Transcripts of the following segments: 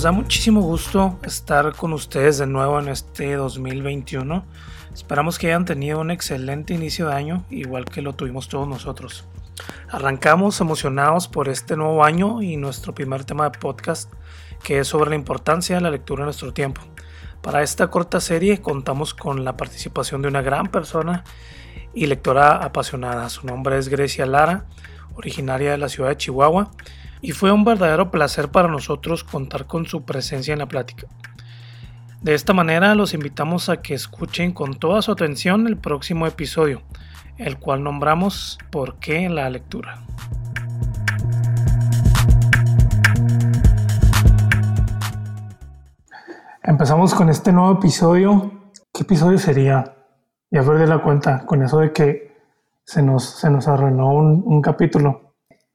Nos da muchísimo gusto estar con ustedes de nuevo en este 2021. Esperamos que hayan tenido un excelente inicio de año, igual que lo tuvimos todos nosotros. Arrancamos emocionados por este nuevo año y nuestro primer tema de podcast, que es sobre la importancia de la lectura en nuestro tiempo. Para esta corta serie contamos con la participación de una gran persona y lectora apasionada. Su nombre es Grecia Lara, originaria de la ciudad de Chihuahua, y fue un verdadero placer para nosotros contar con su presencia en la plática. De esta manera los invitamos a que escuchen con toda su atención el próximo episodio, el cual nombramos ¿Por qué la lectura? Empezamos con este nuevo episodio. ¿Qué episodio sería? Ya de la cuenta con eso de que se nos, se nos arruinó un capítulo.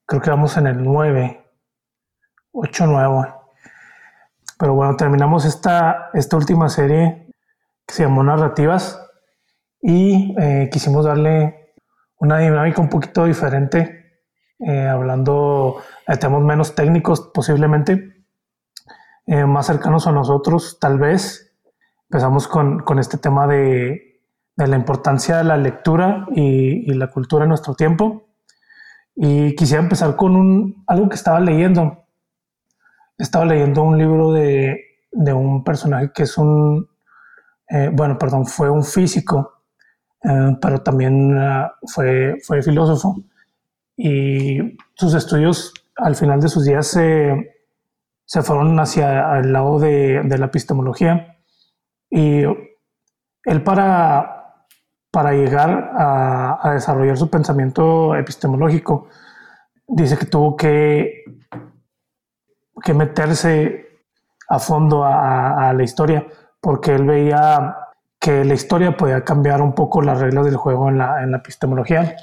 Creo que vamos en el 9, 8, 9. Pero bueno, terminamos esta, esta última serie que se llamó Narrativas y eh, quisimos darle una dinámica un poquito diferente, eh, hablando de temas menos técnicos posiblemente, eh, más cercanos a nosotros tal vez. Empezamos con, con este tema de, de, la importancia de la lectura y, y, la cultura en nuestro tiempo. Y quisiera empezar con un, algo que estaba leyendo. Estaba leyendo un libro de, de un personaje que es un, bueno, perdón, fue un físico eh, pero también fue, fue filósofo y sus estudios al final de sus días se, se fueron hacia el lado de, de, la epistemología y él para, para llegar a, desarrollar su pensamiento epistemológico dice que tuvo que, que meterse a fondo a, la historia porque él veía que la historia podía cambiar un poco las reglas del juego en la, en la epistemología.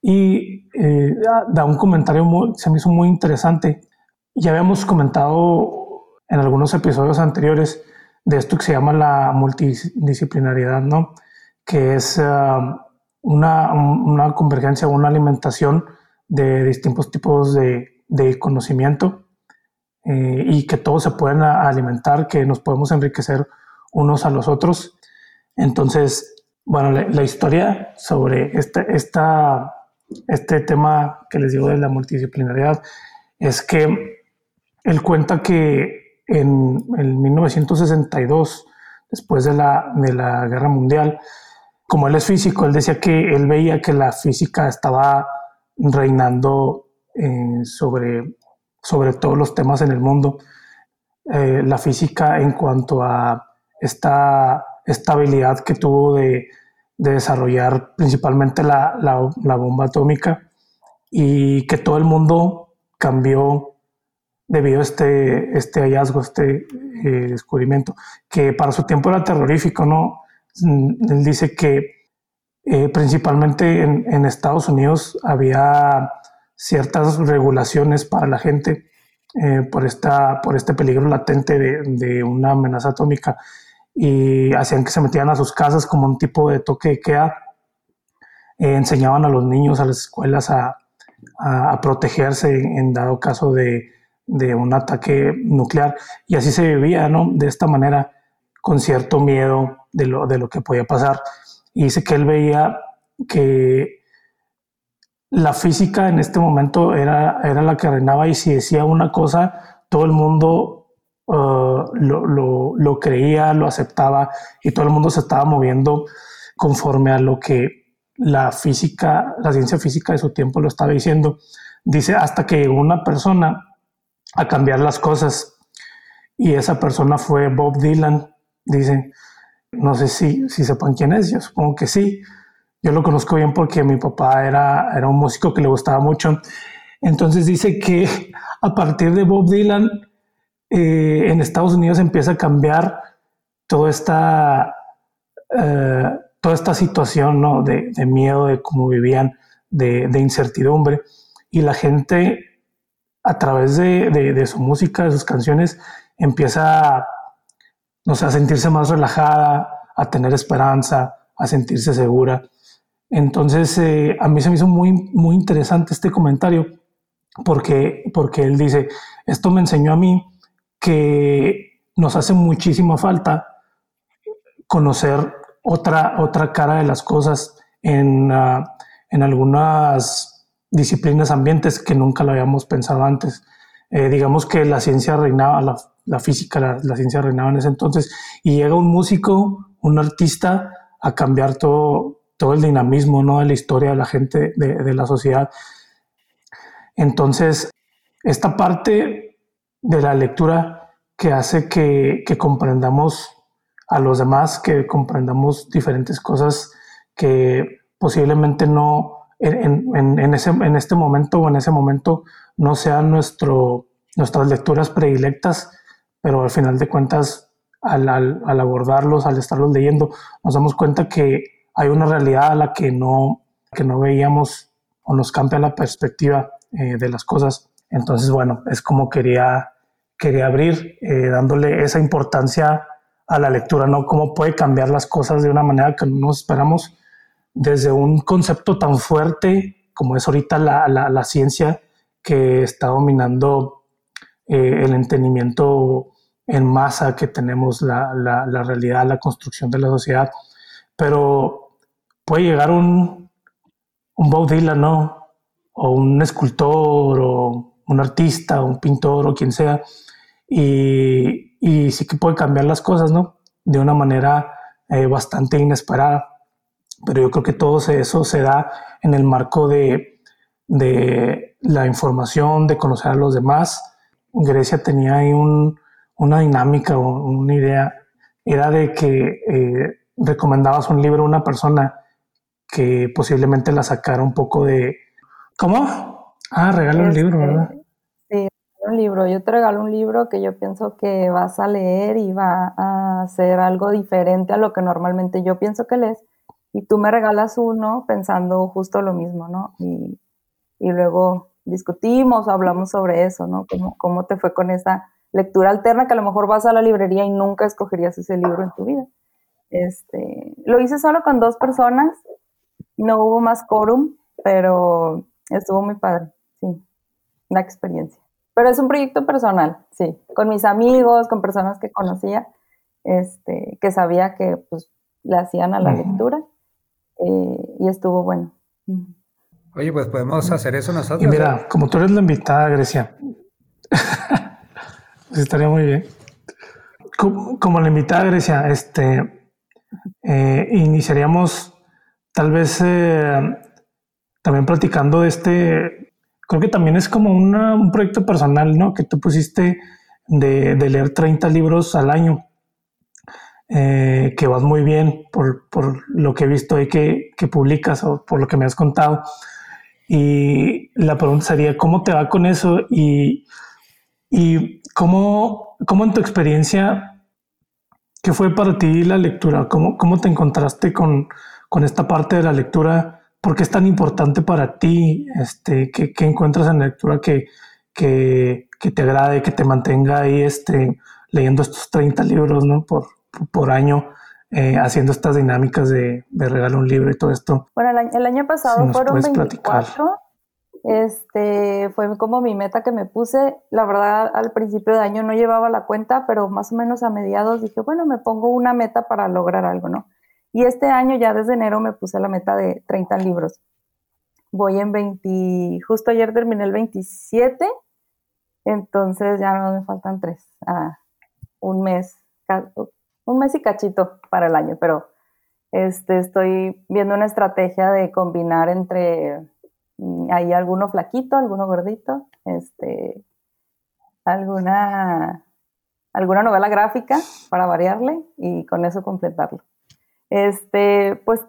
Y eh, da un comentario, muy, se me hizo muy interesante. Ya habíamos comentado en algunos episodios anteriores de esto que se llama la multidisciplinariedad, ¿no? Que es uh, una, una, convergencia, una alimentación de distintos tipos de, de conocimiento eh, y que todos se pueden alimentar, que nos podemos enriquecer unos a los otros. Entonces, bueno, la, historia sobre este, esta, este tema que les digo de la multidisciplinariedad es que él cuenta que en, en 1962, después de la, de la Guerra Mundial, como él es físico, él decía que él veía que la física estaba reinando eh, sobre, sobre todos los temas en el mundo. Eh, la física en cuanto a esta estabilidad que tuvo de, de desarrollar principalmente la, bomba atómica y que todo el mundo cambió debido a este, este hallazgo, este eh, descubrimiento, que para su tiempo era terrorífico, ¿no? Mm, él dice que eh, principalmente en, Estados Unidos había ciertas regulaciones para la gente eh, por, esta, por este peligro latente de, una amenaza atómica y hacían que se metieran a sus casas como un tipo de toque de queda. Eh, enseñaban a los niños, a las escuelas a, protegerse en, en, dado caso de, de, un ataque nuclear. Y así se vivía, ¿no? De esta manera, con cierto miedo de lo, de lo que podía pasar. Y dice que él veía que la física en este momento era, era la que reinaba y si decía una cosa, todo el mundo uh, lo, lo, lo, creía, lo aceptaba y todo el mundo se estaba moviendo conforme a lo que la física, la ciencia física de su tiempo lo estaba diciendo. Dice hasta que llegó una persona a cambiar las cosas y esa persona fue Bob Dylan. Dice, no sé si, si sepan quién es, yo supongo que sí. Yo lo conozco bien porque mi papá era, era un músico que le gustaba mucho. Entonces dice que a partir de Bob Dylan eh, en Estados Unidos empieza a cambiar toda esta, eh, toda esta situación ¿no? de, miedo, de cómo vivían, de, incertidumbre. Y la gente, a través de, de, su música, de sus canciones, empieza no sé, a sentirse más relajada, a tener esperanza, a sentirse segura. Entonces, eh, a mí se me hizo muy, muy interesante este comentario porque, porque él dice, esto me enseñó a mí que nos hace muchísima falta conocer otra, otra cara de las cosas en, ah, en algunas disciplinas ambientes que nunca lo habíamos pensado antes. Eh, digamos que la ciencia reinaba, la, la física, la, ciencia reinaba en ese entonces, y llega un músico, un artista, a cambiar todo, todo el dinamismo ¿no? de la historia de la gente, de, la sociedad. Entonces, esta parte de la lectura que hace que, que comprendamos a los demás, que comprendamos diferentes cosas que posiblemente no en, en, en, ese, en este momento o en ese momento no sean nuestro, nuestras lecturas predilectas, pero al final de cuentas, al, al, abordarlos, al estarlos leyendo, nos damos cuenta que hay una realidad a la que no, que no veíamos o nos cambia la perspectiva eh, de las cosas. Entonces, bueno, es como quería, quería abrir, eh, dándole esa importancia a la lectura, ¿no? Cómo puede cambiar las cosas de una manera que no nos esperamos, desde un concepto tan fuerte como es ahorita la, la, la ciencia que está dominando eh, el entendimiento en masa que tenemos, la, la, realidad, la construcción de la sociedad. Pero puede llegar un, un Bob ¿no? O un escultor, o un artista, o un pintor, o quien sea, y, y sí que puede cambiar las cosas, ¿no? De una manera eh, bastante inesperada. Pero yo creo que todo eso se da en el marco de, de la información, de conocer a los demás. Grecia tenía ahí un, una dinámica o una idea, era de que eh, recomendabas un libro a una persona que posiblemente la sacara un poco de... ¿Cómo? Ah, regala un libro, ¿verdad? un libro, yo te regalo un libro que yo pienso que vas a leer y va a hacer algo diferente a lo que normalmente yo pienso que lees, y tú me regalas uno pensando justo lo mismo, ¿no? Y, y luego discutimos hablamos sobre eso, ¿no? ¿Cómo, ¿Cómo te fue con esa lectura alterna que a lo mejor vas a la librería y nunca escogerías ese libro en tu vida? Este, lo hice solo con dos personas, no hubo más quórum, pero estuvo muy padre, sí, una experiencia. Pero es un proyecto personal, sí, con mis amigos, con personas que conocía, este, que sabía que pues le hacían a la lectura eh, y estuvo bueno. Oye, pues podemos hacer eso nosotros. Y mira, como tú eres la invitada, Grecia, estaría muy bien. Como, como, la invitada, Grecia, este, eh, iniciaríamos tal vez eh, también platicando de este creo que también es como un proyecto personal, ¿no? Que tú pusiste de, leer 30 libros al año, eh, que vas muy bien por, por, lo que he visto ahí que, que publicas o por lo que me has contado. Y la pregunta sería, ¿cómo te va con eso? Y, y cómo, cómo en tu experiencia, ¿qué fue para ti la lectura? ¿Cómo, cómo te encontraste con, con esta parte de la lectura? ¿Por qué es tan importante para ti? Este, ¿qué, qué encuentras en la lectura que, que, que, te agrade, que te mantenga ahí este, leyendo estos 30 libros ¿no? por, por año? Eh, haciendo estas dinámicas de, de regalo un libro y todo esto. Bueno, el año, el año pasado si fueron 24. Este fue como mi meta que me puse. La verdad, al principio de año no llevaba la cuenta, pero más o menos a mediados dije, bueno, me pongo una meta para lograr algo, ¿no? Y este año ya desde enero me puse la meta de 30 libros. Voy en 20, justo ayer terminé el 27, entonces ya no me faltan tres. Ah, un mes, un mes y cachito para el año, pero este, estoy viendo una estrategia de combinar entre mm, ahí alguno flaquito, alguno gordito, este, alguna, alguna novela gráfica para variarle y con eso completarlo. Este, pues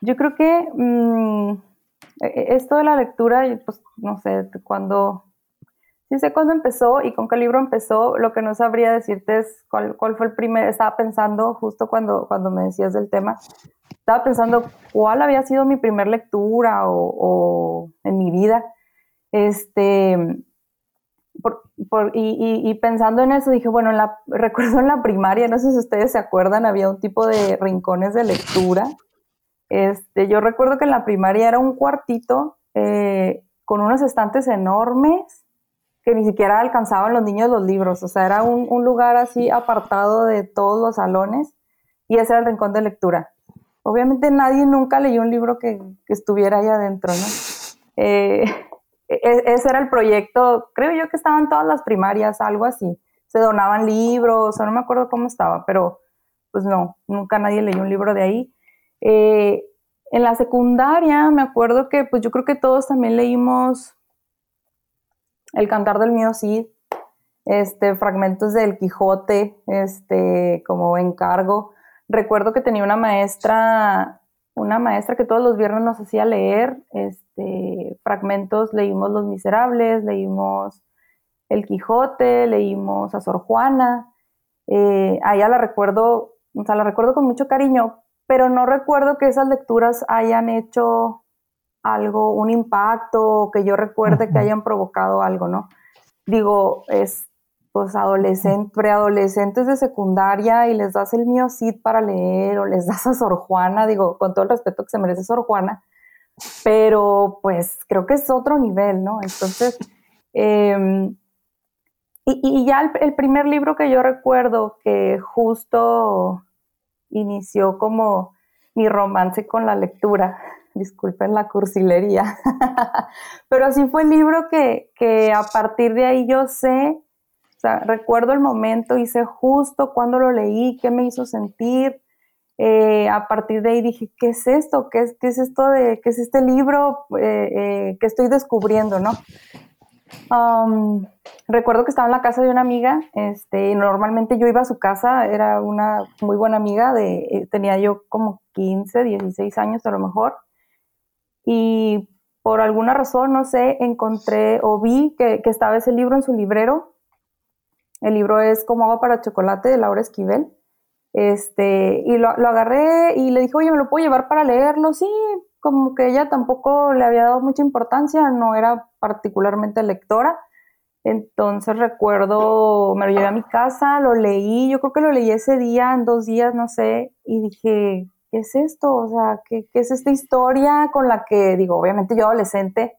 yo creo que mmm, esto de la lectura, pues no sé cuándo, sí sé cuándo empezó y con qué libro empezó, lo que no sabría decirte es cuál, cuál fue el primer, estaba pensando justo cuando, cuando me decías del tema, estaba pensando cuál había sido mi primer lectura o, en mi vida. Este, por, por, y, y, pensando en eso, dije, bueno, en la, recuerdo en la primaria, no sé si ustedes se acuerdan, había un tipo de rincones de lectura. Este, yo recuerdo que en la primaria era un cuartito eh, con unos estantes enormes, que ni siquiera alcanzaban los niños los libros, o sea, era un, un lugar así apartado de todos los salones y ese era el rincón de lectura. Obviamente nadie nunca leyó un libro que, que estuviera ahí adentro, ¿no? Eh, e, ese era el proyecto, creo yo que estaban todas las primarias, algo así. Se donaban libros, o no me acuerdo cómo estaba, pero pues no, nunca nadie leyó un libro de ahí. Eh, en la secundaria me acuerdo que pues yo creo que todos también leímos El cantar del mío Cid, este, fragmentos del Quijote, este, como encargo. Recuerdo que tenía una maestra, una maestra que todos los viernes nos hacía leer, este, fragmentos, leímos Los Miserables, leímos El Quijote, leímos a Sor Juana. Eh, a ella la recuerdo, o sea, la recuerdo con mucho cariño, pero no recuerdo que esas lecturas hayan hecho algo, un impacto, que yo recuerde que hayan provocado algo, ¿no? Digo, es pues adolescentes, preadolescentes de secundaria y les das el mío Cid para leer o les das a Sor Juana, digo, con todo el respeto que se merece Sor Juana, pero pues creo que es otro nivel, ¿no? Entonces, em, y, ya el, primer libro que yo recuerdo que justo inició como mi romance con la lectura. Disculpen la cursilería. Pero así fue el libro que, que, a partir de ahí yo sé, o sea, recuerdo el momento sé justo cuando lo leí, qué me hizo sentir. Eh, a partir de ahí dije, ¿qué es esto? ¿Qué es, qué es esto de, qué es este libro eh, eh, que estoy descubriendo, no? Um, recuerdo que estaba en la casa de una amiga, este, normalmente yo iba a su casa, era una muy buena amiga, de, eh, tenía yo como 15, 16 años a lo mejor, y por alguna razón, no sé, encontré o vi que, estaba ese libro en su librero. El libro es Como agua para chocolate de Laura Esquivel. Este, y lo, agarré y le dije, oye, ¿me lo puedo llevar para leerlo? Sí, como que ella tampoco le había dado mucha importancia, no era particularmente lectora. Entonces recuerdo, me lo llevé a mi casa, lo leí, yo creo que lo leí ese día, en dos días, no sé, y dije, ¿qué es esto? O sea, ¿qué, es esta historia con la que, digo, obviamente yo adolescente,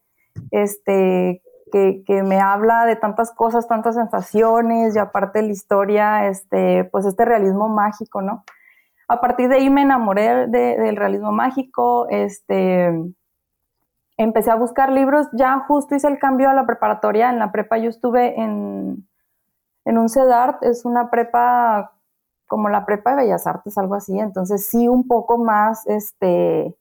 este, que, me habla de tantas cosas, tantas sensaciones, y aparte la historia, este, pues este realismo mágico, ¿no? a partir de ahí me enamoré del realismo mágico, este, empecé a buscar libros, ya justo hice el cambio a la preparatoria, en la prepa yo estuve en, en un CEDART, es una prepa como la prepa de Bellas Artes, algo así, entonces sí un poco más, este,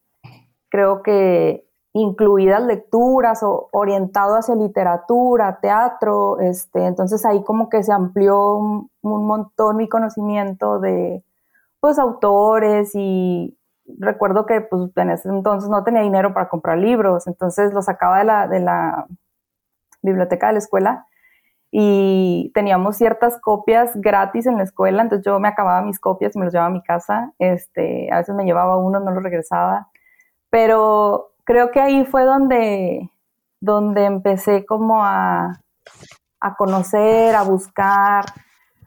creo que incluidas lecturas o orientado hacia literatura, teatro, este, entonces ahí como que se amplió un montón mi conocimiento de, pues autores y recuerdo que pues en ese entonces no tenía dinero para comprar libros, entonces los sacaba de la, de la biblioteca de la escuela y teníamos ciertas copias gratis en la escuela, entonces yo me acababa mis copias y me los llevaba a mi casa, este, a veces me llevaba uno, no los regresaba, pero creo que ahí fue donde, donde empecé como a, a conocer, a buscar,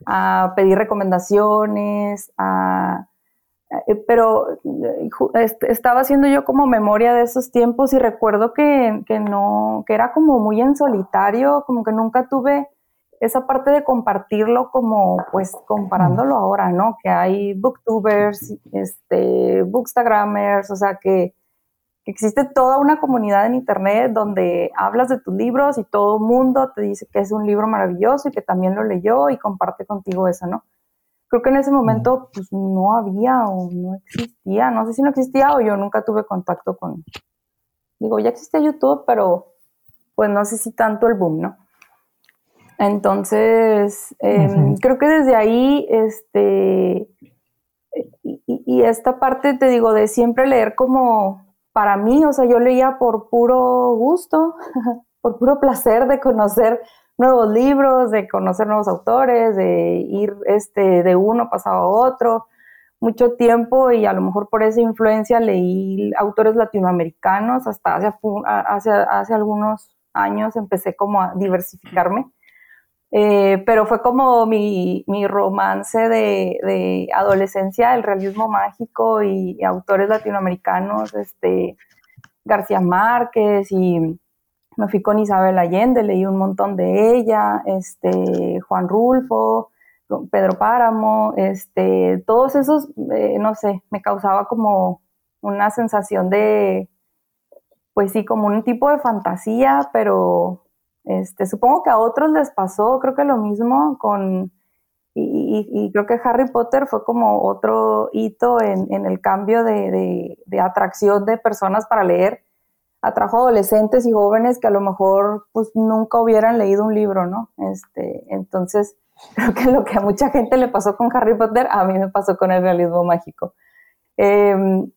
a pedir recomendaciones, eh, pero eh, estaba haciendo yo como memoria de esos tiempos y recuerdo que, no, que era como muy en solitario, como que nunca tuve esa parte de compartirlo como pues comparándolo ahora, ¿no? Que hay booktubers, este, bookstagramers, o sea que existe toda una comunidad en internet donde hablas de tus libros y todo el mundo te dice que es un libro maravilloso y que también lo leyó y comparte contigo eso, ¿no? Creo que en ese momento pues no había o no existía, no sé si no existía o yo nunca tuve contacto con, digo, ya existía YouTube, pero pues no sé si tanto el boom, ¿no? Entonces, em, creo que desde ahí, este, y, y, esta parte, te digo, de siempre leer como para mí, o sea, yo leía por puro gusto, por puro placer de conocer nuevos libros, de conocer nuevos autores, de ir este, de uno pasado a otro, mucho tiempo y a lo mejor por esa influencia leí autores latinoamericanos, hasta hace, hace, hace algunos años empecé como a diversificarme eh, pero fue como mi, mi romance de, adolescencia, el realismo mágico y, autores latinoamericanos, este, García Márquez y me fui con Isabel Allende, leí un montón de ella, este, Juan Rulfo, Pedro Páramo, este, todos esos, eh, no sé, me causaba como una sensación de, pues sí, como un tipo de fantasía, pero este, supongo que a otros les pasó, creo que lo mismo con, y, creo que Harry Potter fue como otro hito en, el cambio de, de, atracción de personas para leer. Atrajo adolescentes y jóvenes que a lo mejor pues nunca hubieran leído un libro, ¿no? Este, entonces, creo que lo que a mucha gente le pasó con Harry Potter, a mí me pasó con el realismo mágico. Em,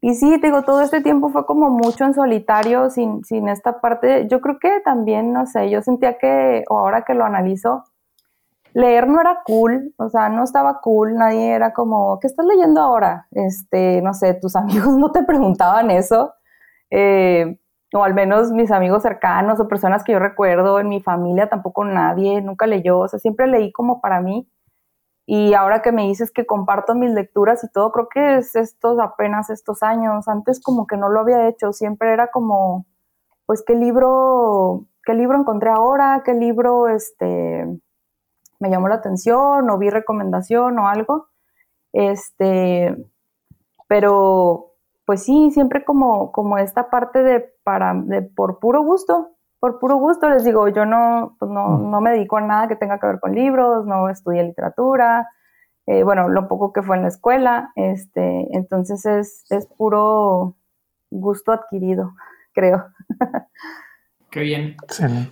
y sí, digo, todo este tiempo fue como mucho en solitario, sin, sin esta parte. Yo creo que también, no sé, yo sentía que, o ahora que lo analizo, leer no era cool, o sea, no estaba cool, nadie era como, ¿qué estás leyendo ahora? Este, no sé, tus amigos no te preguntaban eso, eh, o al menos mis amigos cercanos o personas que yo recuerdo, en mi familia tampoco nadie, nunca leyó, o sea, siempre leí como para mí. Y ahora que me dices que comparto mis lecturas y todo, creo que es estos apenas estos años. Antes como que no lo había hecho, siempre era como, pues, ¿qué libro, qué libro encontré ahora? ¿Qué libro, este, me llamó la atención o vi recomendación o algo. Este, pero pues sí, siempre como, como esta parte de, para, de por puro gusto, por puro gusto les digo, yo no, pues no, mm. no me dedico a nada que tenga que ver con libros, no estudié literatura, eh, bueno, lo poco que fue en la escuela, este, entonces es, es puro gusto adquirido, creo. Qué bien.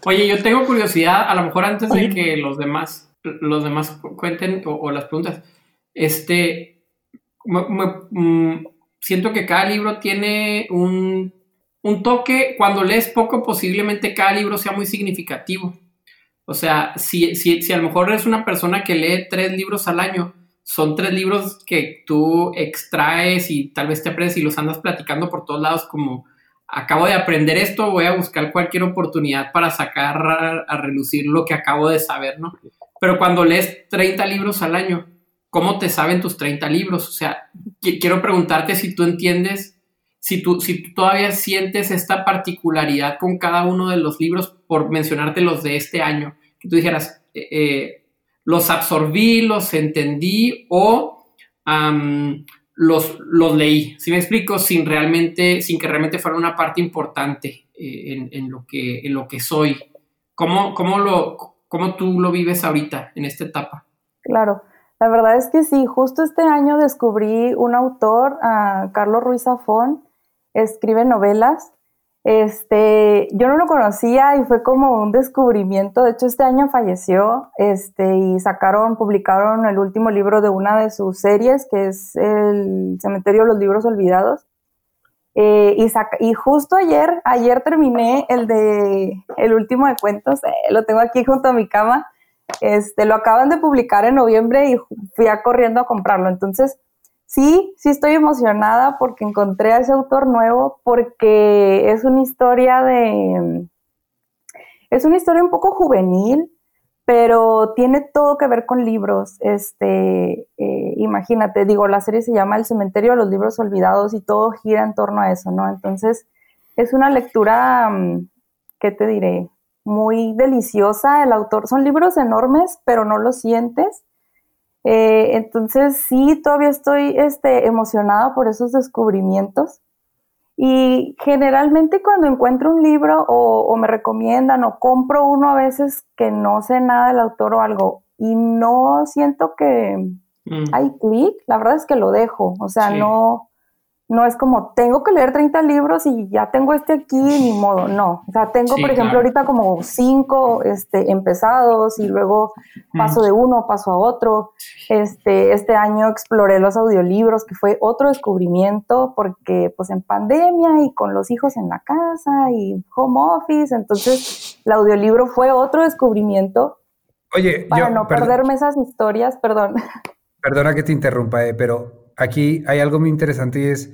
Oye, yo tengo curiosidad, a lo mejor antes de que los demás los demás cuenten o, las preguntas. Este, mm, siento que cada libro tiene un, un, toque, cuando lees poco, posiblemente cada libro sea muy significativo. O sea, si, si, si a lo mejor eres una persona que lee tres libros al año, son tres libros que tú extraes y tal vez te aprendes y los andas platicando por todos lados como acabo de aprender esto, voy a buscar cualquier oportunidad para sacar a, a relucir lo que acabo de saber, ¿no? Pero cuando lees 30 libros al año, ¿cómo te saben tus 30 libros? O sea, quiero preguntarte si tú entiendes, si tú, si tú todavía sientes esta particularidad con cada uno de los libros, por mencionarte los de este año, que tú dijeras, eh, eh, los absorbí, los entendí o los, los leí. Si me explico, sin realmente, sin que realmente fuera una parte importante eh, en, lo que, en lo que soy. ¿Cómo, cómo lo, ¿Cómo tú lo vives ahorita, en esta etapa? Claro, la verdad es que sí, justo este año descubrí un autor, Carlos Ruiz Zafón, escribe novelas. Este, yo no lo conocía y fue como un descubrimiento. De hecho, este año falleció este, y sacaron, publicaron el último libro de una de sus series, que es El Cementerio de los Libros Olvidados. Eh, y, justo ayer, ayer terminé el de el último de cuentos, eh, lo tengo aquí junto a mi cama. Este, lo acaban de publicar en noviembre y fui a corriendo a comprarlo. Entonces, sí, sí estoy emocionada porque encontré a ese autor nuevo, porque es una historia de. Es una historia un poco juvenil, pero tiene todo que ver con libros. Este, eh, imagínate, digo, la serie se llama El cementerio de los libros olvidados y todo gira en torno a eso, ¿no? Entonces, es una lectura, mm, ¿qué te diré? Muy deliciosa. El autor, son libros enormes, pero no los sientes. Eh, entonces, sí, todavía estoy este, emocionada por esos descubrimientos. Y generalmente cuando encuentro un libro o, me recomiendan o compro uno a veces que no sé nada del autor o algo y no siento que mm. hay clic, la verdad es que lo dejo. O sea, no, no es como tengo que leer 30 libros y ya tengo este aquí, ni modo, no. O sea, tengo, por ejemplo, ahorita como cinco este, empezados y luego paso de uno, paso a otro. Este, este año exploré los audiolibros, que fue otro descubrimiento, porque pues en pandemia y con los hijos en la casa y home office, entonces el audiolibro fue otro descubrimiento. Oye, para no perderme esas historias, perdón. Perdona que te interrumpa, eh, pero aquí hay algo muy interesante y es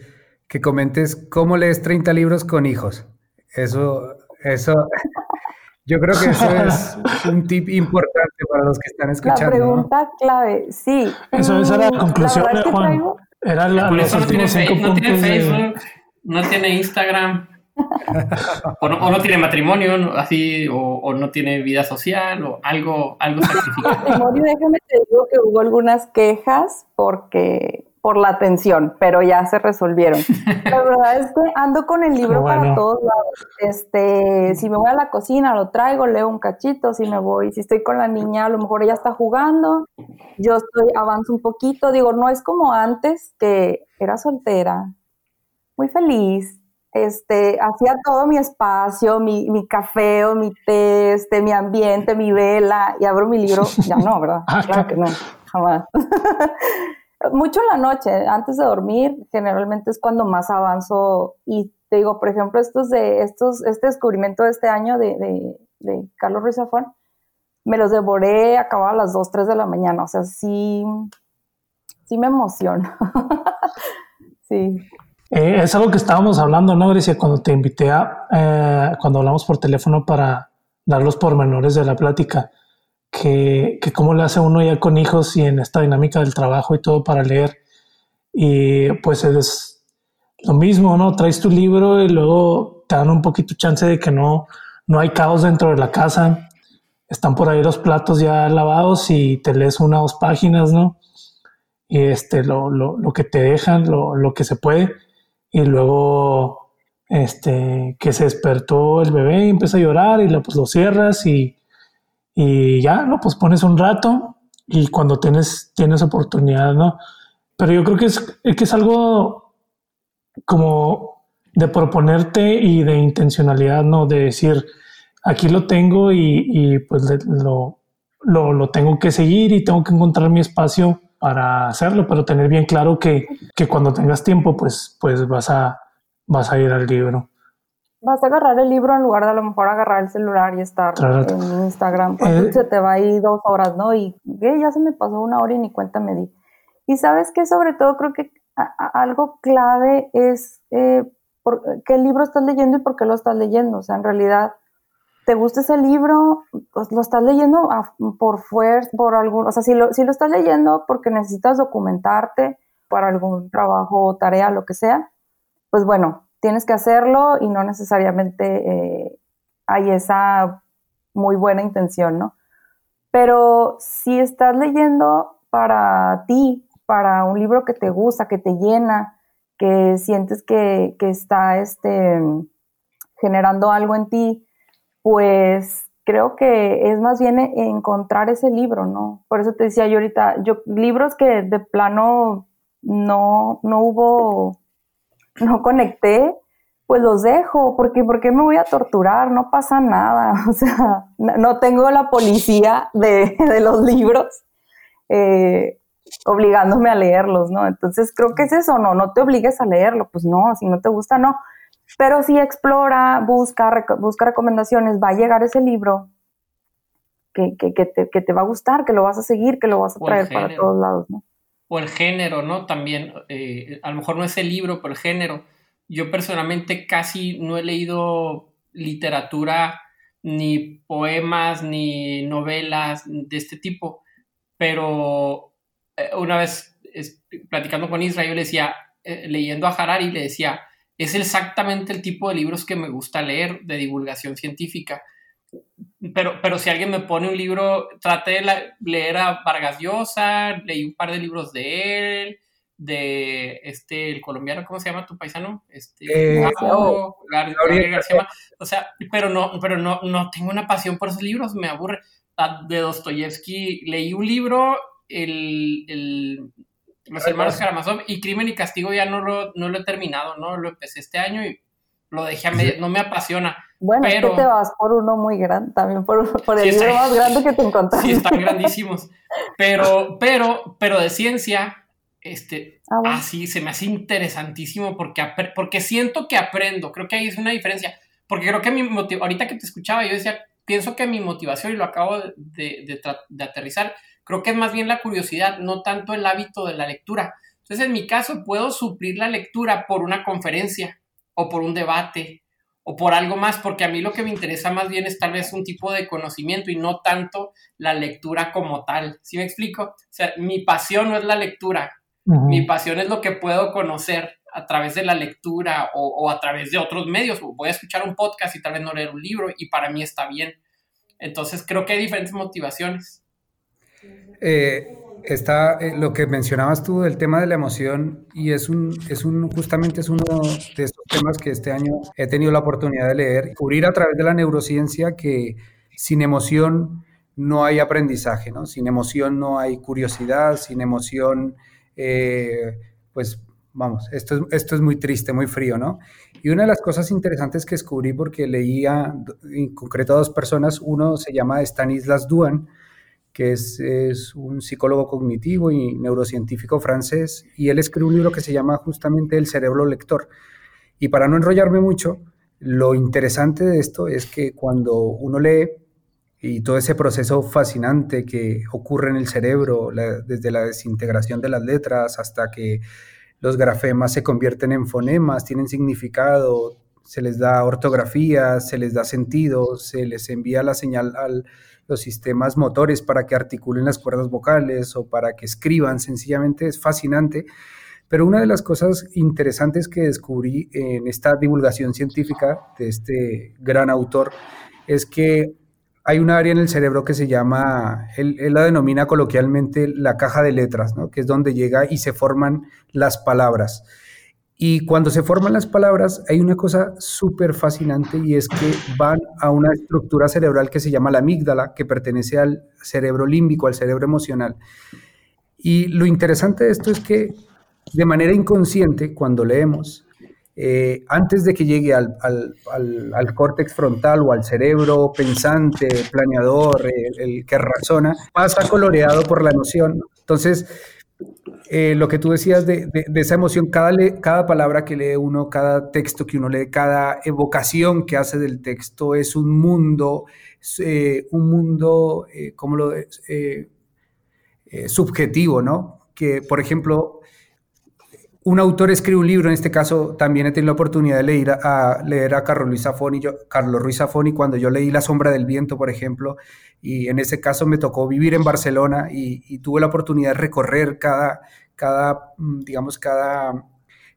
que comentes cómo lees 30 libros con hijos. Eso, eso, yo creo que eso es un tip importante para los que están escuchando. La pregunta clave, sí. Eso, esa era la conclusión de Juan. Era la, no, tiene Facebook, no tiene Instagram. o, no, tiene matrimonio, así, o, no tiene vida social, o algo, algo sacrificado. Matrimonio, déjame te digo que hubo algunas quejas porque por la atención, pero ya se resolvieron. La verdad es que ando con el libro para todos lados. Este, si me voy a la cocina, lo traigo, leo un cachito, si me voy, si estoy con la niña, a lo mejor ella está jugando, yo estoy, avanzo un poquito, digo, no es como antes que era soltera, muy feliz, este, hacía todo mi espacio, mi, mi café o mi té, este, mi ambiente, mi vela, y abro mi libro, ya no, ¿verdad? Ah, claro que no, jamás. mucho en la noche, antes de dormir, generalmente es cuando más avanzo y te digo, por ejemplo, estos de estos, este descubrimiento de este año de, de, Carlos Ruiz Zafón, me los devoré, acababa a las 2, 3 de la mañana, o sea, sí, sí me emociona. sí. Eh, es algo que estábamos hablando, ¿no, Grecia? Cuando te invité a, eh, cuando hablamos por teléfono para dar los pormenores de la plática que, que cómo le hace uno ya con hijos y en esta dinámica del trabajo y todo para leer. Y pues es lo mismo, ¿no? Traes tu libro y luego te dan un poquito chance de que no, no hay caos dentro de la casa. Están por ahí los platos ya lavados y te lees una o dos páginas, ¿no? Y este, lo, lo, lo que te dejan, lo, lo, que se puede. Y luego, este, que se despertó el bebé y empieza a llorar y lo, pues lo cierras y, y ya, ¿no? Pues pones un rato y cuando tienes, tienes oportunidad, ¿no? Pero yo creo que es, que es algo como de proponerte y de intencionalidad, ¿no? De decir, aquí lo tengo y, pues lo, lo, tengo que seguir y tengo que encontrar mi espacio para hacerlo, pero tener bien claro que, que cuando tengas tiempo, pues, pues vas, a, vas a ir al libro vas a agarrar el libro en lugar de a lo mejor agarrar el celular y estar en Instagram. Pues se te va ahí dos horas, ¿no? Y ya se me pasó una hora y ni cuenta me di. Y sabes que sobre todo creo que algo clave es eh, por, qué libro estás leyendo y por qué lo estás leyendo. O sea, en realidad, ¿te gusta ese libro? Pues lo estás leyendo por fuerza, por algún... O sea, si lo, si lo estás leyendo porque necesitas documentarte para algún trabajo tarea, lo que sea, pues bueno, tienes que hacerlo y no necesariamente eh, hay esa muy buena intención, ¿no? Pero si estás leyendo para ti, para un libro que te gusta, que te llena, que sientes que, está este, generando algo en ti, pues creo que es más bien encontrar ese libro, ¿no? Por eso te decía yo ahorita, yo libros que de plano no, no hubo no conecté, pues los dejo, porque ¿por qué me voy a torturar? No pasa nada, o sea, no tengo la policía de, los libros eh, obligándome a leerlos, ¿no? Entonces creo que es eso, no, no te obligues a leerlo, pues no, si no te gusta, no. Pero si explora, busca, busca recomendaciones, va a llegar ese libro que, que, te, que, te, va a gustar, que lo vas a seguir, que lo vas a traer para todos lados, ¿no? O el género, ¿no? También, eh, a lo mejor no es el libro, pero el género. Yo personalmente casi no he leído literatura, ni poemas, ni novelas de este tipo, pero eh, una vez platicando con Israel, yo le decía, eh, leyendo a Harari, le decía, es exactamente el tipo de libros que me gusta leer de divulgación científica pero, pero si alguien me pone un libro, traté de leer a Vargas Llosa, leí un par de libros de él, de este, el colombiano, ¿cómo se llama tu paisano? Este, eh, García, o sea, pero no, pero no, no tengo una pasión por esos libros, me aburre. Ah, de Dostoyevsky leí un libro, el, el Los hermanos Karamazov, y Crimen y Castigo ya no lo, no lo he terminado, ¿no? Lo empecé este año y lo dejé a medio, no me apasiona. Bueno, pero, es que te vas por uno muy grande, también por, el libro más grande que te encontraste. Sí, están grandísimos. Pero, pero, pero de ciencia, este, ah, así se me hace interesantísimo porque, porque siento que aprendo. Creo que ahí es una diferencia. Porque creo que mi ahorita que te escuchaba, yo decía, pienso que mi motivación, y lo acabo de, de, de aterrizar, creo que es más bien la curiosidad, no tanto el hábito de la lectura. Entonces, en mi caso, puedo suplir la lectura por una conferencia o por un debate o por algo más, porque a mí lo que me interesa más bien es tal vez un tipo de conocimiento y no tanto la lectura como tal. ¿Sí me explico? O sea, mi pasión no es la lectura, mi pasión es lo que puedo conocer a través de la lectura o, a través de otros medios. Voy a escuchar un podcast y tal vez no leer un libro y para mí está bien. Entonces creo que hay diferentes motivaciones. Eh, está eh, lo que mencionabas tú del tema de la emoción y es un, es un, justamente es uno de estos temas que este año he tenido la oportunidad de leer, cubrir a través de la neurociencia que sin emoción no hay aprendizaje, ¿no? Sin emoción no hay curiosidad, sin emoción, eh, pues vamos, esto es, esto es muy triste, muy frío, ¿no? Y una de las cosas interesantes que descubrí porque leía en concreto a dos personas, uno se llama Stanislas Duan, que es, un psicólogo cognitivo y neurocientífico francés, y él escribe un libro que se llama justamente El cerebro lector. Y para no enrollarme mucho, lo interesante de esto es que cuando uno lee y todo ese proceso fascinante que ocurre en el cerebro, desde la desintegración de las letras hasta que los grafemas se convierten en fonemas, tienen significado, se les da ortografía, se les da sentido, se les envía la señal a los sistemas motores para que articulen las cuerdas vocales o para que escriban, sencillamente es fascinante. Pero una de las cosas interesantes que descubrí en esta divulgación científica de este gran autor es que hay un área en el cerebro que se llama, él, la denomina coloquialmente la caja de letras, ¿no? que es donde llega y se forman las palabras. Y cuando se forman las palabras, hay una cosa súper fascinante y es que van a una estructura cerebral que se llama la amígdala, que pertenece al cerebro límbico, al cerebro emocional. Y lo interesante de esto es que de manera inconsciente, cuando leemos, eh, antes de que llegue al, córtex frontal o al cerebro pensante, planeador, el, que razona, pasa coloreado por la emoción. Entonces, eh, lo que tú decías de, esa emoción, cada, palabra que lee uno, cada texto que uno lee, cada evocación que hace del texto es un mundo, eh, un mundo, como lo subjetivo, ¿no? Que, por ejemplo, un autor escribe un libro, en este caso también he tenido la oportunidad de leer a, leer a Carlos Luis Zafoni, yo, Carlos Ruiz Zafoni cuando yo leí La sombra del viento, por ejemplo, y en ese caso me tocó vivir en Barcelona y, tuve la oportunidad de recorrer cada, cada mm, digamos, cada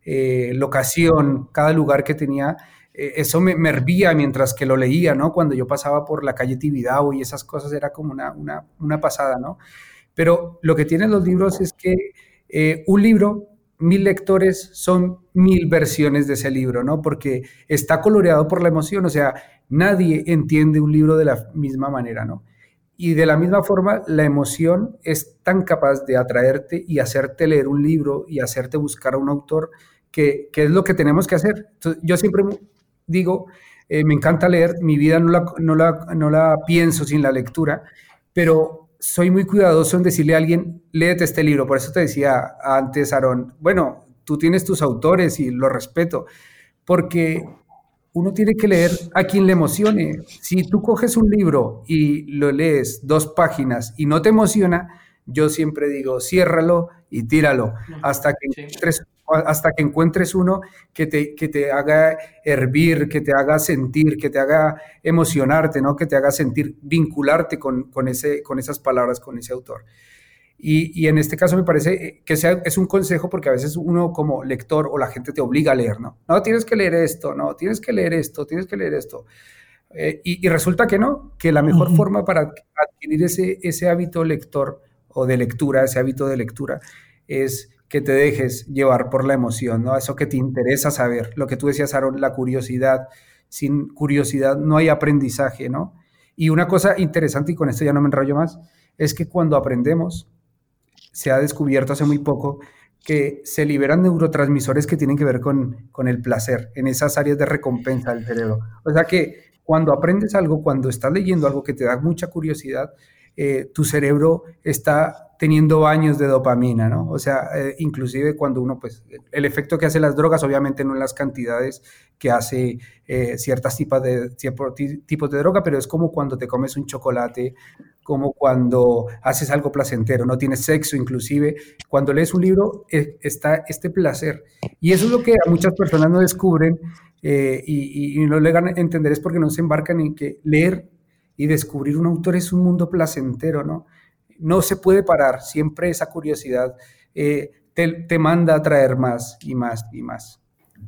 eh, locación, cada lugar que tenía. Eh, eso me, hervía mientras que lo leía, ¿no? Cuando yo pasaba por la calle Tibidabo y esas cosas era como una, una, una pasada, ¿no? Pero lo que tienen los libros es que eh, un libro mil lectores son mil versiones de ese libro, ¿no? Porque está coloreado por la emoción, o sea, nadie entiende un libro de la misma manera, ¿no? Y de la misma forma, la emoción es tan capaz de atraerte y hacerte leer un libro y hacerte buscar a un autor, que, es lo que tenemos que hacer. yo siempre digo, eh, me encanta leer, mi vida no la, no, la, no la pienso sin la lectura, pero soy muy cuidadoso en decirle a alguien, léete este libro. Por eso te decía antes, Aarón, bueno, tú tienes tus autores y lo respeto, porque uno tiene que leer a quien le emocione. Si tú coges un libro y lo lees dos páginas y no te emociona, yo siempre digo, ciérralo y tíralo hasta que encuentres hasta que encuentres uno que te, que te haga hervir, que te haga sentir, que te haga emocionarte, ¿no? que te haga sentir, vincularte con, con, ese, con esas palabras, con ese autor. Y, y, en este caso me parece que sea, es un consejo porque a veces uno como lector o la gente te obliga a leer, ¿no? No, tienes que leer esto, no, tienes que leer esto, tienes que leer esto. Eh, y, y, resulta que no, que la mejor forma para adquirir ese, ese hábito lector o de lectura, ese hábito de lectura, es que te dejes llevar por la emoción, ¿no? Eso que te interesa saber, lo que tú decías, Aaron, la curiosidad. Sin curiosidad no hay aprendizaje, ¿no? Y una cosa interesante, y con esto ya no me enrollo más, es que cuando aprendemos, se ha descubierto hace muy poco que se liberan neurotransmisores que tienen que ver con, con el placer, en esas áreas de recompensa del cerebro. O sea que cuando aprendes algo, cuando estás leyendo algo que te da mucha curiosidad, eh, tu cerebro está teniendo baños de dopamina, ¿no? O sea, eh, inclusive cuando uno, pues, el efecto que hace las drogas, obviamente no en las cantidades que hace eh, ciertas de, tipos de droga, pero es como cuando te comes un chocolate, como cuando haces algo placentero, no tienes sexo inclusive. Cuando lees un libro eh, está este placer. Y eso es lo que a muchas personas no descubren y, y, no le a entender es porque no se embarcan en que leer y descubrir un autor es un mundo placentero, ¿no? no se puede parar, siempre esa curiosidad eh, te, manda a traer más y más y más.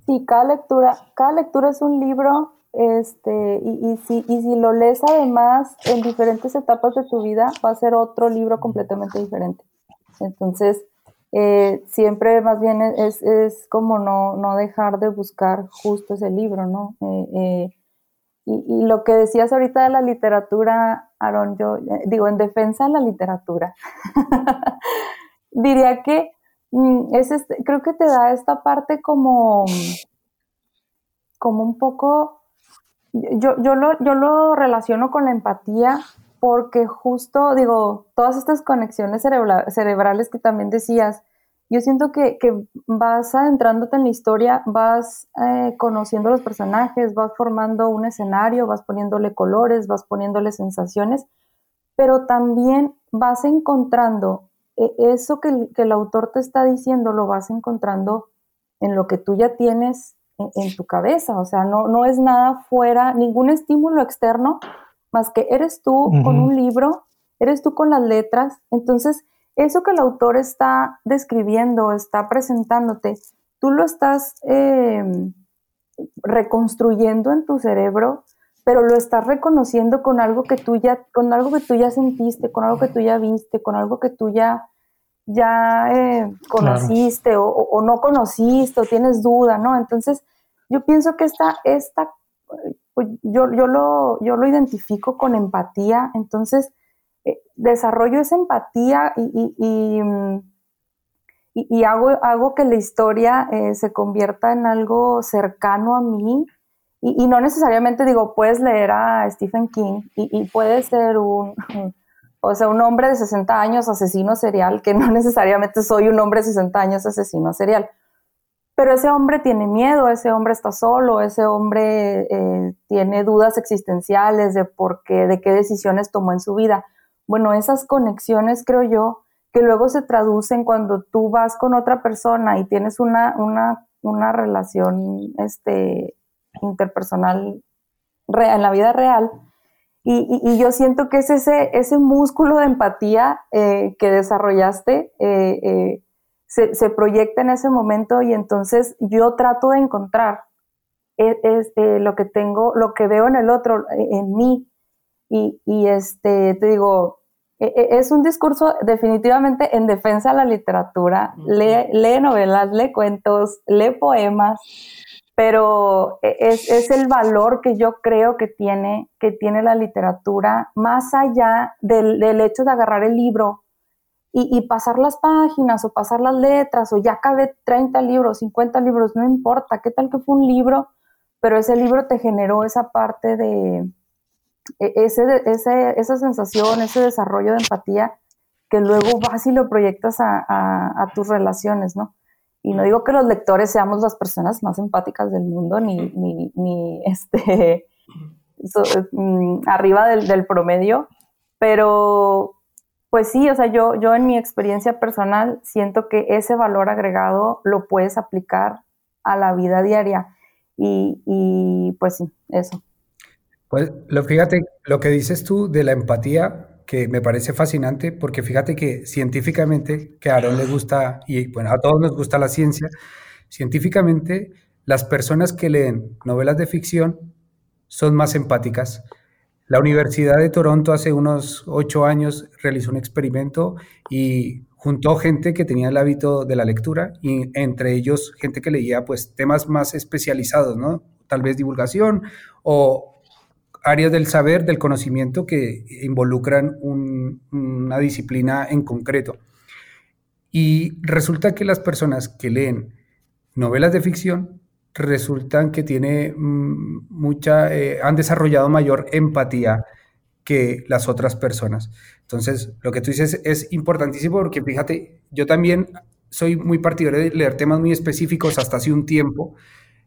Sí, cada lectura, cada lectura es un libro, este, y, si, y si lo lees además en diferentes etapas de tu vida, va a ser otro libro completamente diferente. Entonces, eh, siempre más bien es, es como no, no, dejar de buscar justo ese libro, ¿no? Eh, y, lo que decías ahorita de la literatura, Aaron, yo digo, en defensa de la literatura, diría que mm, es este, creo que te da esta parte como, como un poco, yo, yo, lo, yo lo relaciono con la empatía porque justo, digo, todas estas conexiones cerebrales que también decías, yo siento que, vas adentrándote en la historia, vas eh, conociendo los personajes, vas formando un escenario, vas poniéndole colores, vas poniéndole sensaciones, pero también vas encontrando eh, eso que, el autor te está diciendo, lo vas encontrando en lo que tú ya tienes en, tu cabeza, o sea, no, no es nada fuera, ningún estímulo externo más que eres tú con un libro, eres tú con las letras. Entonces, eso que el autor está describiendo, está presentándote, tú lo estás em, reconstruyendo en tu cerebro, pero lo estás reconociendo con algo que tú ya, con algo que tú ya sentiste, con algo que tú ya viste, con algo que tú ya, ya eh, conociste o, no conociste o tienes duda, ¿no? Entonces, yo pienso que esta, esta pues, yo, yo, lo, yo lo identifico con empatía, entonces desarrollo esa empatía y, mm, hago, hago, que la historia eh, se convierta en algo cercano a mí. Y, no necesariamente digo, puedes leer a Stephen King y, puede ser un, o sea, un hombre de 60 años asesino serial, que no necesariamente soy un hombre de 60 años asesino serial pero ese hombre tiene miedo, ese hombre está solo, ese hombre eh, tiene dudas existenciales de por qué, de qué decisiones tomó en su vida. Bueno, esas conexiones creo yo que luego se traducen cuando tú vas con otra persona y tienes una, una, una relación este, interpersonal en la vida real. Y, yo siento que es ese, ese músculo de empatía eh, que desarrollaste. Eh, se, proyecta en ese momento y entonces yo trato de encontrar es, eh, lo que tengo, lo que veo en el otro, en mí. Y, este, te digo, e, es un discurso definitivamente en defensa de la literatura. lee, novelas, lee cuentos, lee poemas, pero es, es, el valor que yo creo que tiene, que tiene la literatura, más allá del, del hecho de agarrar el libro y, pasar las páginas o pasar las letras o ya cabe 30 libros, 50 libros, no importa, qué tal que fue un libro, pero ese libro te generó esa parte de e, ese, ese, esa sensación, ese desarrollo de empatía que luego vas y lo proyectas a, tus relaciones, ¿no? Y no digo que los lectores seamos las personas más empáticas del mundo, ni, ni, este, mm, arriba del, del promedio, pero pues sí, o sea, yo, yo en mi experiencia personal siento que ese valor agregado lo puedes aplicar a la vida diaria. Y, pues sí, eso. Pues lo, fíjate, lo que dices tú de la empatía, que me parece fascinante, porque fíjate que científicamente, que a Aaron le gusta, y bueno, a todos nos gusta la ciencia, científicamente las personas que leen novelas de ficción son más empáticas la Universidad de Toronto hace unos ocho años realizó un experimento y juntó gente que tenía el hábito de la lectura y entre ellos gente que leía pues temas más especializados, ¿no? Tal vez divulgación o áreas del saber, del conocimiento que involucran una disciplina en concreto. Y resulta que las personas que leen novelas de ficción resultan que tiene mm, mucha, eh, han desarrollado mayor empatía que las otras personas. Entonces, lo que tú dices es importantísimo porque fíjate, yo también soy muy partidario de leer temas muy específicos hasta hace un tiempo.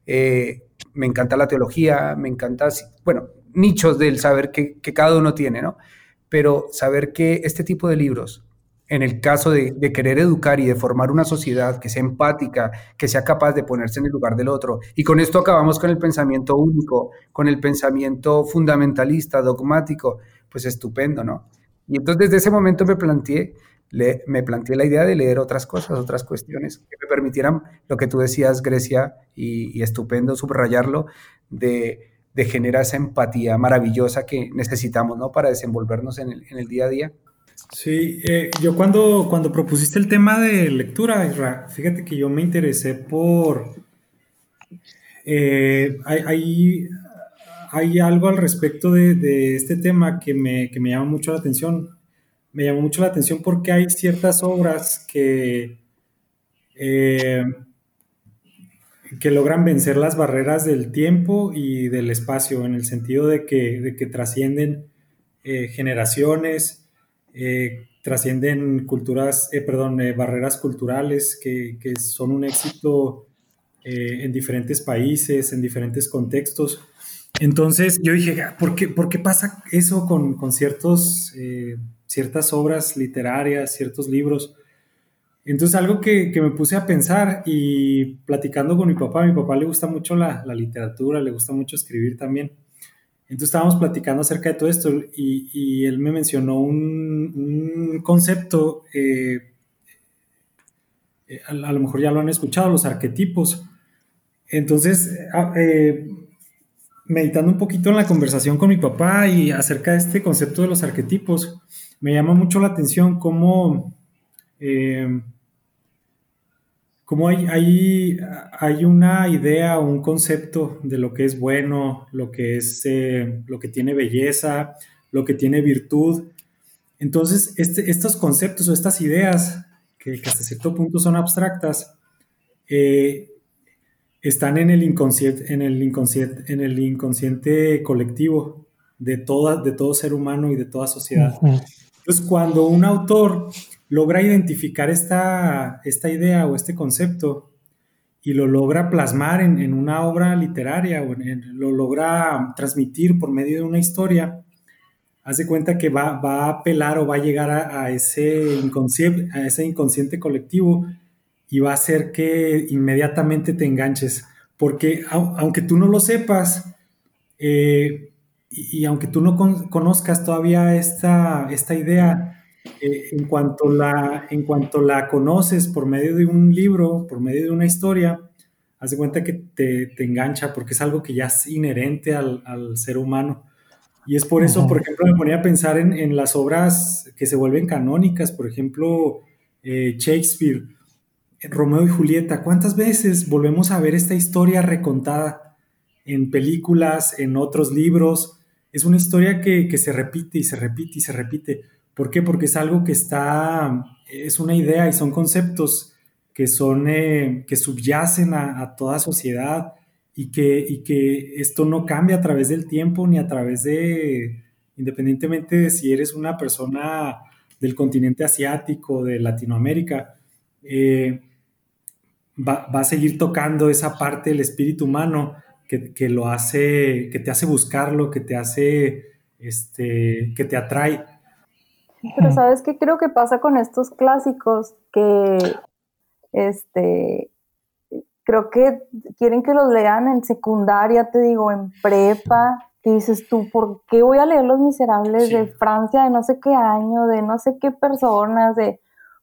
Eh, me encanta la teología, me encanta, bueno, nichos del saber que, cada uno tiene, ¿no? Pero saber que este tipo de libros en el caso de, querer educar y de formar una sociedad que sea empática, que sea capaz de ponerse en el lugar del otro. Y con esto acabamos con el pensamiento único, con el pensamiento fundamentalista, dogmático, pues estupendo, ¿no? Y entonces desde ese momento me planteé me planteé la idea de leer otras cosas, otras cuestiones que me permitieran lo que tú decías, Grecia, y, estupendo subrayarlo, de, de, generar esa empatía maravillosa que necesitamos ¿no? para desenvolvernos en el, en el día a día. Sí, eh, yo cuando, cuando propusiste el tema de lectura, fíjate que yo me interesé por... Eh, hay, hay, algo al respecto de, de este tema que me, que me llama mucho la atención me llamó mucho la atención porque hay ciertas obras que, eh, que logran vencer las barreras del tiempo y del espacio, en el sentido de que, que trascienden eh, generaciones, eh, trascienden culturas, perdón, barreras culturales que, que, son un éxito en diferentes países, en diferentes contextos. Entonces yo dije, ¿por qué, por qué pasa eso con, con ciertos ciertas obras literarias, ciertos libros. Entonces algo que, me puse a pensar y platicando con mi papá, mi papá le gusta mucho la, literatura, le gusta mucho escribir también. Entonces estábamos platicando acerca de todo esto y, él me mencionó un, concepto, eh, eh, a, lo mejor ya lo han escuchado, los arquetipos. Entonces, ah, eh, meditando un poquito en la conversación con mi papá y acerca de este concepto de los arquetipos, me llama mucho la atención cómo, hay, hay, hay, una idea o un concepto de lo que es bueno, lo que, es, eh, lo que tiene belleza, lo que tiene virtud. Entonces, este, estos conceptos o estas ideas, que, hasta cierto punto son abstractas, eh, están en el inconsciente, en el inconsciente, en el inconsciente colectivo de, toda, de todo ser humano y de toda sociedad. Entonces, cuando un autor logra identificar esta, esta idea o este concepto y lo logra plasmar en, una obra literaria o lo logra transmitir por medio de una historia, hace cuenta que va, a apelar o va a llegar a, ese inconsciente, a ese inconsciente colectivo y va a hacer que inmediatamente te enganches. Porque aunque tú no lo sepas, eh, y, aunque tú no conozcas todavía esta, esta idea, eh, en, cuanto la, en cuanto la conoces por medio de un libro, por medio de una historia, haz de cuenta que te, te engancha porque es algo que ya es inherente al, al ser humano. Y es por eso, por ejemplo, me ponía a pensar en, en, las obras que se vuelven canónicas, por ejemplo, eh, Shakespeare, Romeo y Julieta. ¿Cuántas veces volvemos a ver esta historia recontada en películas, en otros libros? es una historia que, se repite y se repite y se repite. ¿Por qué? Porque es algo que está, es una idea y son conceptos que son, eh, que subyacen a, toda sociedad y que, y que esto no cambia a través del tiempo ni a través de, independientemente de si eres una persona del continente asiático, de Latinoamérica, eh, va, va, a seguir tocando esa parte del espíritu humano que, lo hace, que te hace buscarlo, que te hace, este, que te atrae. Pero sabes qué creo que pasa con estos clásicos que, este, creo que quieren que los lean en secundaria, te digo, en prepa, que dices tú, ¿por qué voy a leer Los Miserables de Francia de no sé qué año, de no sé qué personas, de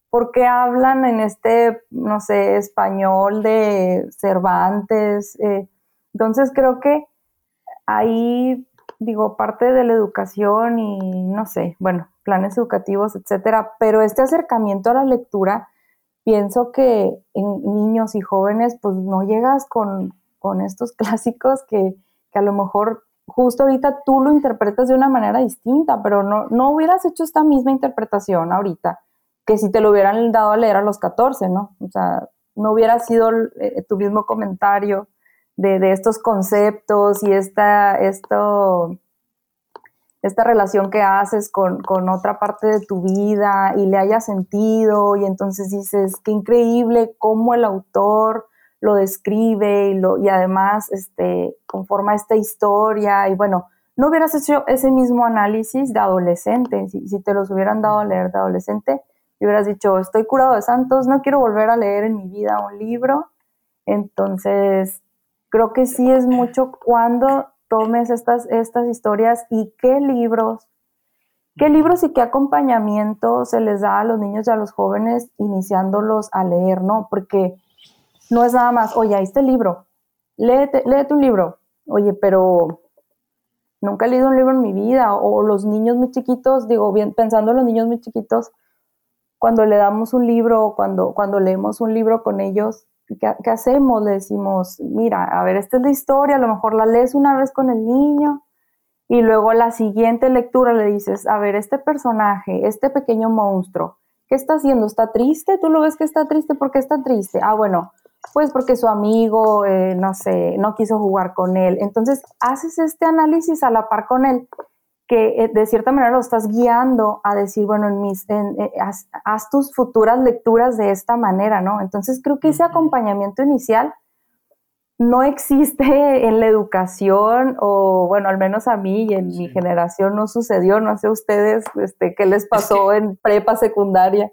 por qué hablan en este, no sé, español de Cervantes? Eh, entonces creo que ahí, digo, parte de la educación y no sé, bueno, planes educativos, etcétera, pero este acercamiento a la lectura, pienso que en niños y jóvenes, pues no llegas con, estos clásicos que, a lo mejor justo ahorita tú lo interpretas de una manera distinta, pero no, no hubieras hecho esta misma interpretación ahorita que si te lo hubieran dado a leer a los 14, ¿no? O sea, no hubiera sido eh, tu mismo comentario de, estos conceptos y esta, esto, esta relación que haces con, otra parte de tu vida y le haya sentido y entonces dices, qué increíble cómo el autor lo describe y, lo, y además este, conforma esta historia y bueno, no hubieras hecho ese mismo análisis de adolescente, si, si te los hubieran dado a leer de adolescente, y hubieras dicho, estoy curado de santos, no quiero volver a leer en mi vida un libro, entonces creo que sí es mucho cuando tomes estas, estas historias y qué libros qué libros y qué acompañamiento se les da a los niños y a los jóvenes iniciándolos a leer, ¿no? Porque no es nada más, oye, ahí está el libro, léete, léete un libro, oye, pero nunca he leído un libro en mi vida, o los niños muy chiquitos, digo, bien, pensando en los niños muy chiquitos, cuando le damos un libro, cuando, cuando leemos un libro con ellos, ¿qué, hacemos? Le decimos, mira, a ver, esta es la historia, a lo mejor la lees una vez con el niño, y luego la siguiente lectura le dices, a ver, este personaje, este pequeño monstruo, ¿qué está haciendo? ¿Está triste? ¿Tú lo ves que está triste? ¿Por qué está triste? Ah, bueno, pues porque su amigo, eh, no sé, no quiso jugar con él. Entonces, haces este análisis a la par con él, que eh, de cierta manera lo estás guiando a decir, bueno, en mis, eh, haz, tus futuras lecturas de esta manera, ¿no? Entonces, creo que ese acompañamiento inicial no existe en la educación, o bueno, al menos a mí y en mi generación no sucedió, no sé ustedes este, qué les pasó en prepa secundaria.